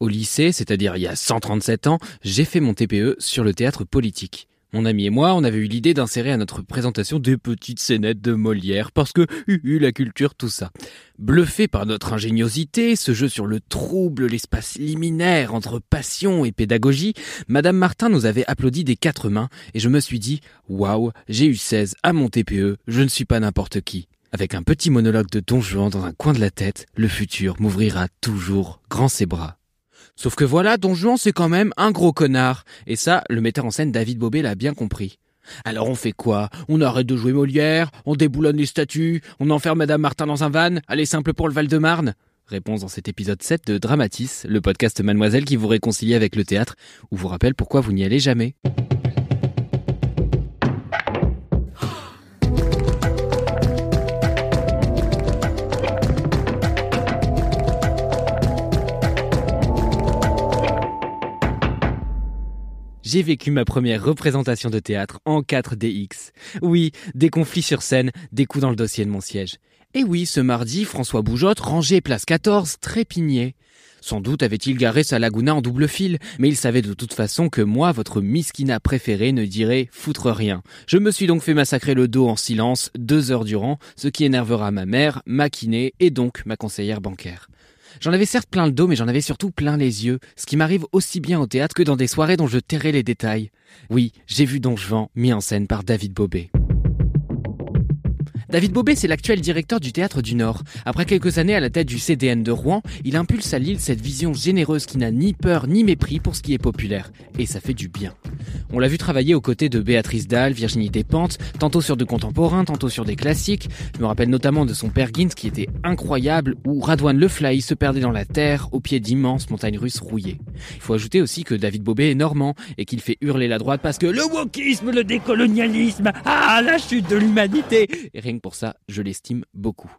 Au lycée, c'est-à-dire il y a 137 ans, j'ai fait mon TPE sur le théâtre politique. Mon ami et moi, on avait eu l'idée d'insérer à notre présentation des petites scénettes de Molière, parce que, hu, la culture, tout ça. Bluffé par notre ingéniosité, ce jeu sur le trouble, l'espace liminaire entre passion et pédagogie, Madame Martin nous avait applaudi des quatre mains, et je me suis dit, waouh, j'ai eu 16 à mon TPE, je ne suis pas n'importe qui. Avec un petit monologue de Don Juan dans un coin de la tête, le futur m'ouvrira toujours grand ses bras. Sauf que voilà, Don Juan c'est quand même un gros connard. Et ça, le metteur en scène David Bobet l'a bien compris. Alors on fait quoi? On arrête de jouer Molière, on déboulonne les statues, on enferme Madame Martin dans un van, allez simple pour le Val-de-Marne? Réponse dans cet épisode 7 de Dramatis, le podcast Mademoiselle qui vous réconcilie avec le théâtre, ou vous rappelle pourquoi vous n'y allez jamais. J'ai vécu ma première représentation de théâtre en 4DX. Oui, des conflits sur scène, des coups dans le dossier de mon siège. Et oui, ce mardi, François Boujotte, rangé place 14, trépignait. Sans doute avait-il garé sa Laguna en double fil, mais il savait de toute façon que moi, votre miskina préféré, ne dirait foutre rien. Je me suis donc fait massacrer le dos en silence deux heures durant, ce qui énervera ma mère, ma kiné et donc ma conseillère bancaire. J'en avais certes plein le dos, mais j'en avais surtout plein les yeux, ce qui m'arrive aussi bien au théâtre que dans des soirées dont je tairai les détails. Oui, j'ai vu Don Juan mis en scène par David Bobet. David Bobet, c'est l'actuel directeur du Théâtre du Nord. Après quelques années à la tête du CDN de Rouen, il impulse à Lille cette vision généreuse qui n'a ni peur ni mépris pour ce qui est populaire. Et ça fait du bien. On l'a vu travailler aux côtés de Béatrice Dalle, Virginie Despentes, tantôt sur de contemporains, tantôt sur des classiques. Je me rappelle notamment de son père Gins qui était incroyable, où Radouane Le Fly se perdait dans la terre au pied d'immenses montagnes russes rouillées. Il faut ajouter aussi que David Bobet est normand et qu'il fait hurler la droite parce que le wokisme, le décolonialisme, ah la chute de l'humanité pour ça, je l'estime beaucoup.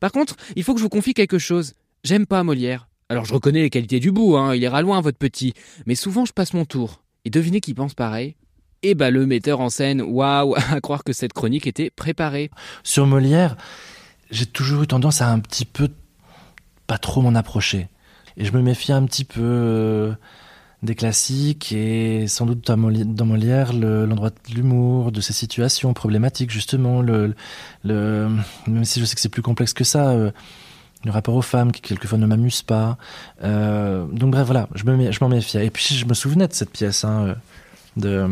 Par contre, il faut que je vous confie quelque chose. J'aime pas Molière. Alors je reconnais les qualités du bout, hein, il ira loin votre petit, mais souvent je passe mon tour. Et devinez qui pense pareil? Eh bah le metteur en scène, waouh, à croire que cette chronique était préparée. Sur Molière, j'ai toujours eu tendance à un petit peu pas trop m'en approcher. Et je me méfie un petit peu euh, des classiques et sans doute dans Molière l'endroit de l'humour, de ces situations problématiques justement, même si je sais que c'est plus complexe que ça, euh, le rapport aux femmes qui quelquefois ne m'amuse pas. Euh, donc bref voilà, je me je m'en méfiais. Et puis je me souvenais de cette pièce hein, euh, de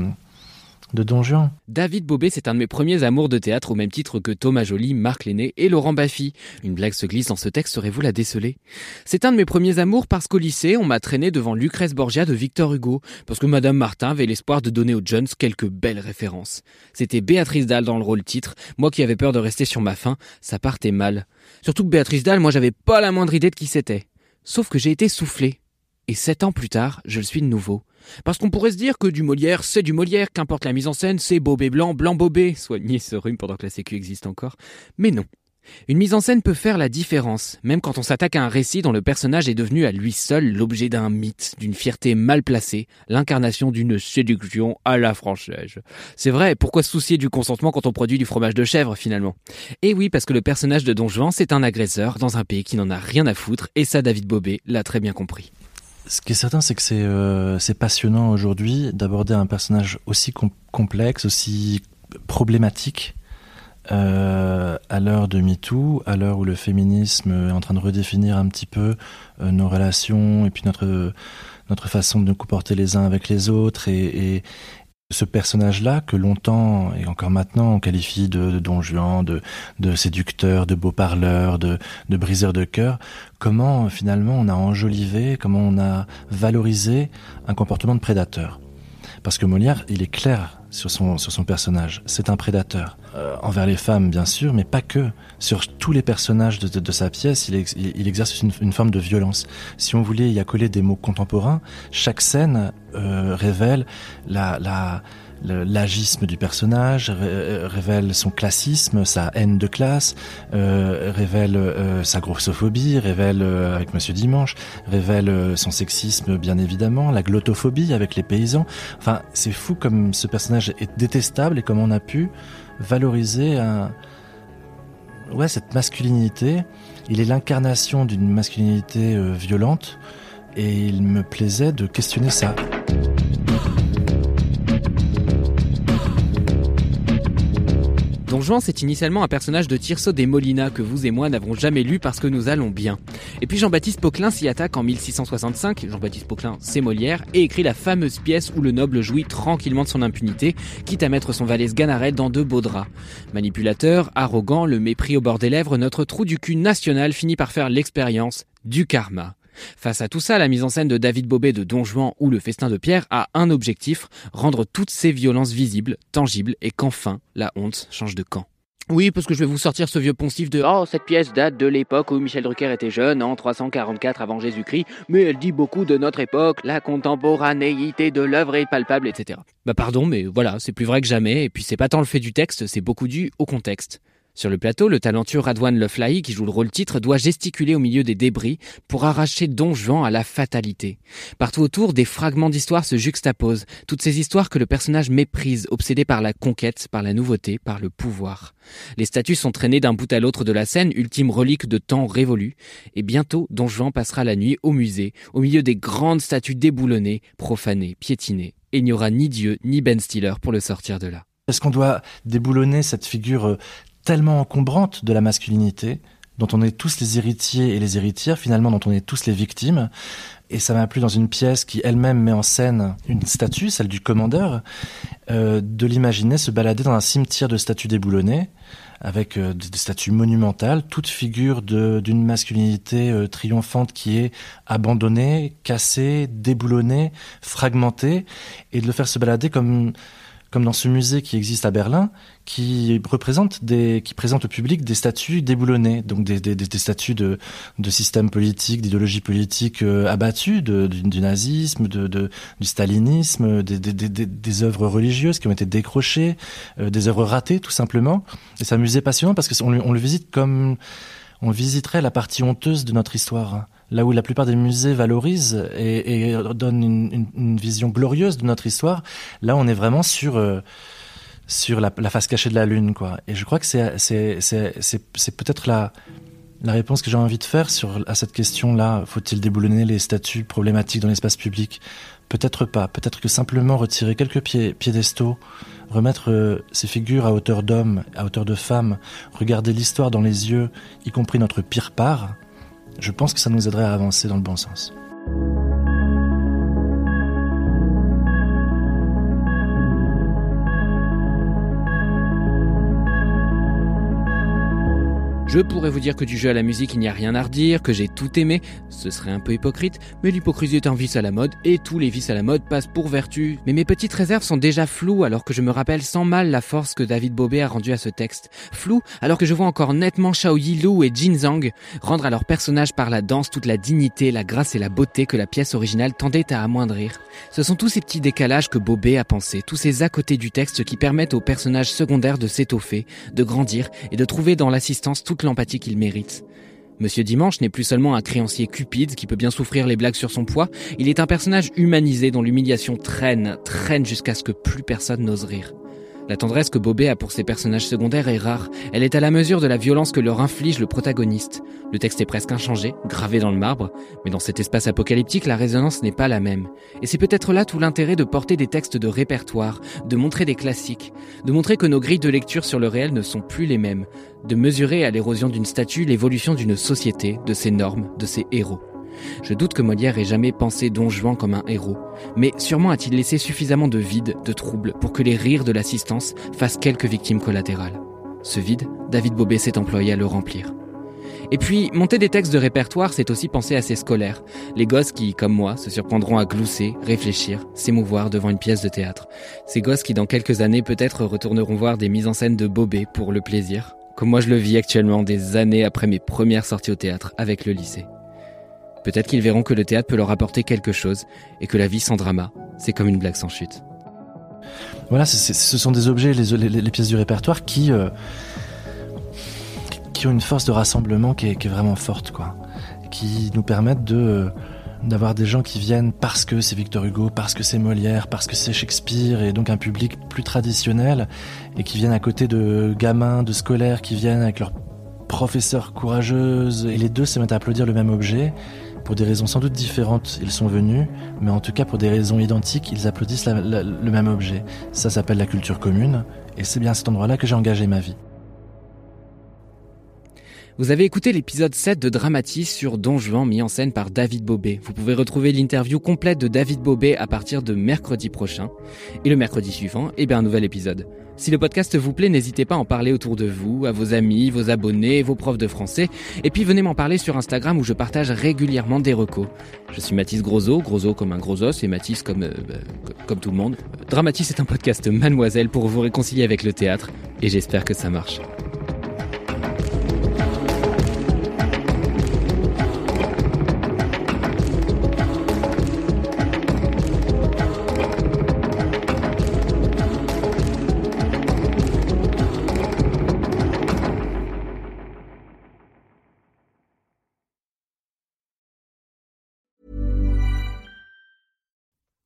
de Don Juan. David Bobet, c'est un de mes premiers amours de théâtre au même titre que Thomas Joly, Marc Lenné et Laurent Baffy. Une blague se glisse dans ce texte, saurez-vous la déceler? C'est un de mes premiers amours parce qu'au lycée, on m'a traîné devant Lucrèce Borgia de Victor Hugo, parce que Madame Martin avait l'espoir de donner aux Jones quelques belles références. C'était Béatrice Dalle dans le rôle titre, moi qui avais peur de rester sur ma faim, ça partait mal. Surtout que Béatrice Dalle, moi j'avais pas la moindre idée de qui c'était. Sauf que j'ai été soufflé. Et sept ans plus tard, je le suis de nouveau. Parce qu'on pourrait se dire que du Molière, c'est du Molière, qu'importe la mise en scène, c'est Bobé blanc, blanc Bobé, soigner ce rhume pendant que la sécu existe encore. Mais non. Une mise en scène peut faire la différence, même quand on s'attaque à un récit dont le personnage est devenu à lui seul l'objet d'un mythe, d'une fierté mal placée, l'incarnation d'une séduction à la française. C'est vrai, pourquoi se soucier du consentement quand on produit du fromage de chèvre finalement? Et oui, parce que le personnage de Don Juan, c'est un agresseur dans un pays qui n'en a rien à foutre, et ça David Bobé l'a très bien compris. Ce qui est certain, c'est que c'est euh, passionnant aujourd'hui d'aborder un personnage aussi complexe, aussi problématique euh, à l'heure de MeToo, à l'heure où le féminisme est en train de redéfinir un petit peu euh, nos relations et puis notre notre façon de nous comporter les uns avec les autres et, et, ce personnage-là, que longtemps et encore maintenant on qualifie de, don Juan, de, séducteur, de beau parleur, de, briseur de cœur, comment finalement on a enjolivé, comment on a valorisé un comportement de prédateur? Parce que Molière, il est clair sur son personnage, c'est un prédateur. Euh, envers les femmes, bien sûr, mais pas que. Sur tous les personnages de, sa pièce, il, exerce une, forme de violence. Si on voulait y accoler des mots contemporains, chaque scène euh, révèle la, la l'agisme du personnage, euh, révèle son classisme, sa haine de classe, révèle sa grossophobie, révèle avec Monsieur Dimanche, révèle son sexisme bien évidemment, la glottophobie avec les paysans. Enfin, c'est fou comme ce personnage est détestable et comment on a pu valoriser cette masculinité. Il est l'incarnation d'une masculinité violente et il me plaisait de questionner ça. Don Juan, c'est initialement un personnage de Tirso des Molina que vous et moi n'avons jamais lu parce que nous allons bien. Et puis Jean-Baptiste Poquelin s'y attaque en 1665, Jean-Baptiste Poquelin c'est Molière, et écrit la fameuse pièce où le noble jouit tranquillement de son impunité, quitte à mettre son valet Sganarelle dans de beaux draps. Manipulateur, arrogant, le mépris au bord des lèvres, notre trou du cul national finit par faire l'expérience du karma. Face à tout ça, la mise en scène de David Bobet de Don Juan ou Le Festin de Pierre a un objectif, rendre toutes ces violences visibles, tangibles et qu'enfin la honte change de camp. Oui, parce que je vais vous sortir ce vieux poncif de Oh, cette pièce date de l'époque où Michel Drucker était jeune, en 344 avant Jésus-Christ, mais elle dit beaucoup de notre époque, la contemporanéité de l'œuvre est palpable, etc. Bah pardon, mais voilà, c'est plus vrai que jamais, et puis c'est pas tant le fait du texte, c'est beaucoup dû au contexte. Sur le plateau, le talentueux Radwan Leflahi, qui joue le rôle titre, doit gesticuler au milieu des débris pour arracher Don Juan à la fatalité. Partout autour, des fragments d'histoire se juxtaposent, toutes ces histoires que le personnage méprise, obsédé par la conquête, par la nouveauté, par le pouvoir. Les statues sont traînées d'un bout à l'autre de la scène, ultime relique de temps révolu, et bientôt Don Juan passera la nuit au musée, au milieu des grandes statues déboulonnées, profanées, piétinées, et il n'y aura ni Dieu ni Ben Stiller pour le sortir de là. Est-ce qu'on doit déboulonner cette figure euh, tellement encombrante de la masculinité, dont on est tous les héritiers et les héritières, finalement dont on est tous les victimes. Et ça m'a plu dans une pièce qui elle-même met en scène une statue, celle du commandeur, euh, de l'imaginer se balader dans un cimetière de statues déboulonnées, avec euh, des statues monumentales, toute figure d'une masculinité euh, triomphante qui est abandonnée, cassée, déboulonnée, fragmentée, et de le faire se balader comme comme dans ce musée qui existe à Berlin, qui représente des, qui présente au public des statues déboulonnées, donc des, des, des statues de, de systèmes politiques, d'idéologies politiques euh, abattues, de, du, nazisme, de, de, du stalinisme, des, des, œuvres religieuses qui ont été décrochées, euh, des œuvres ratées tout simplement. Et c'est un musée passionnant parce qu'on on le visite comme on visiterait la partie honteuse de notre histoire là où la plupart des musées valorisent et, donnent une, vision glorieuse de notre histoire, là on est vraiment sur euh, sur la, face cachée de la lune, quoi. Et je crois que c'est peut-être la la réponse que j'ai envie de faire sur à cette question-là. Faut-il déboulonner les statues problématiques dans l'espace public? Peut-être pas. Peut-être que simplement retirer quelques pieds, piédestaux, remettre euh, ces figures à hauteur d'homme, à hauteur de femme, regarder l'histoire dans les yeux, y compris notre pire part, je pense que ça nous aiderait à avancer dans le bon sens. Je pourrais vous dire que du jeu à la musique il n'y a rien à redire, que j'ai tout aimé, ce serait un peu hypocrite, mais l'hypocrisie est un vice à la mode et tous les vices à la mode passent pour vertu. Mais mes petites réserves sont déjà floues alors que je me rappelle sans mal la force que David Bobet a rendue à ce texte. Flou alors que je vois encore nettement Shao Yilu et Jin Zhang rendre à leur personnage par la danse toute la dignité, la grâce et la beauté que la pièce originale tendait à amoindrir. Ce sont tous ces petits décalages que Bobet a pensé, tous ces à côté du texte qui permettent aux personnages secondaires de s'étoffer, de grandir et de trouver dans l'assistance toute l'empathie qu'il mérite. Monsieur Dimanche n'est plus seulement un créancier cupide qui peut bien souffrir les blagues sur son poids, il est un personnage humanisé dont l'humiliation traîne, traîne jusqu'à ce que plus personne n'ose rire. La tendresse que Bobet a pour ses personnages secondaires est rare. Elle est à la mesure de la violence que leur inflige le protagoniste. Le texte est presque inchangé, gravé dans le marbre, mais dans cet espace apocalyptique, la résonance n'est pas la même. Et c'est peut-être là tout l'intérêt de porter des textes de répertoire, de montrer des classiques, de montrer que nos grilles de lecture sur le réel ne sont plus les mêmes, de mesurer à l'érosion d'une statue l'évolution d'une société, de ses normes, de ses héros. Je doute que Molière ait jamais pensé Don Juan comme un héros, mais sûrement a-t-il laissé suffisamment de vide, de trouble, pour que les rires de l'assistance fassent quelques victimes collatérales. Ce vide, David Bobet s'est employé à le remplir. Et puis, monter des textes de répertoire, c'est aussi penser à ses scolaires. Les gosses qui, comme moi, se surprendront à glousser, réfléchir, s'émouvoir devant une pièce de théâtre. Ces gosses qui, dans quelques années, peut-être retourneront voir des mises en scène de Bobé pour le plaisir, comme moi je le vis actuellement des années après mes premières sorties au théâtre avec le lycée. Peut-être qu'ils verront que le théâtre peut leur apporter quelque chose et que la vie sans drama, c'est comme une blague sans chute. Voilà, ce sont des objets, les, pièces du répertoire qui, euh, qui ont une force de rassemblement qui est, vraiment forte, quoi. Qui nous permettent de euh, d'avoir des gens qui viennent parce que c'est Victor Hugo, parce que c'est Molière, parce que c'est Shakespeare, et donc un public plus traditionnel, et qui viennent à côté de gamins, de scolaires, qui viennent avec leurs professeurs courageuses, et les deux se mettent à applaudir le même objet. Pour des raisons sans doute différentes, ils sont venus, mais en tout cas pour des raisons identiques, ils applaudissent le même objet. Ça s'appelle la culture commune, et c'est bien à cet endroit-là que j'ai engagé ma vie. Vous avez écouté l'épisode 7 de Dramatis sur Don Juan mis en scène par David Bobet. Vous pouvez retrouver l'interview complète de David Bobet à partir de mercredi prochain. Et le mercredi suivant, eh bien un nouvel épisode. Si le podcast vous plaît, n'hésitez pas à en parler autour de vous, à vos amis, vos abonnés, vos profs de français. Et puis venez m'en parler sur Instagram où je partage régulièrement des recos. Je suis Mathis Grosso, Grosso comme un gros os et Mathis comme, euh, bah, comme tout le monde. Dramatis est un podcast mademoiselle pour vous réconcilier avec le théâtre et j'espère que ça marche.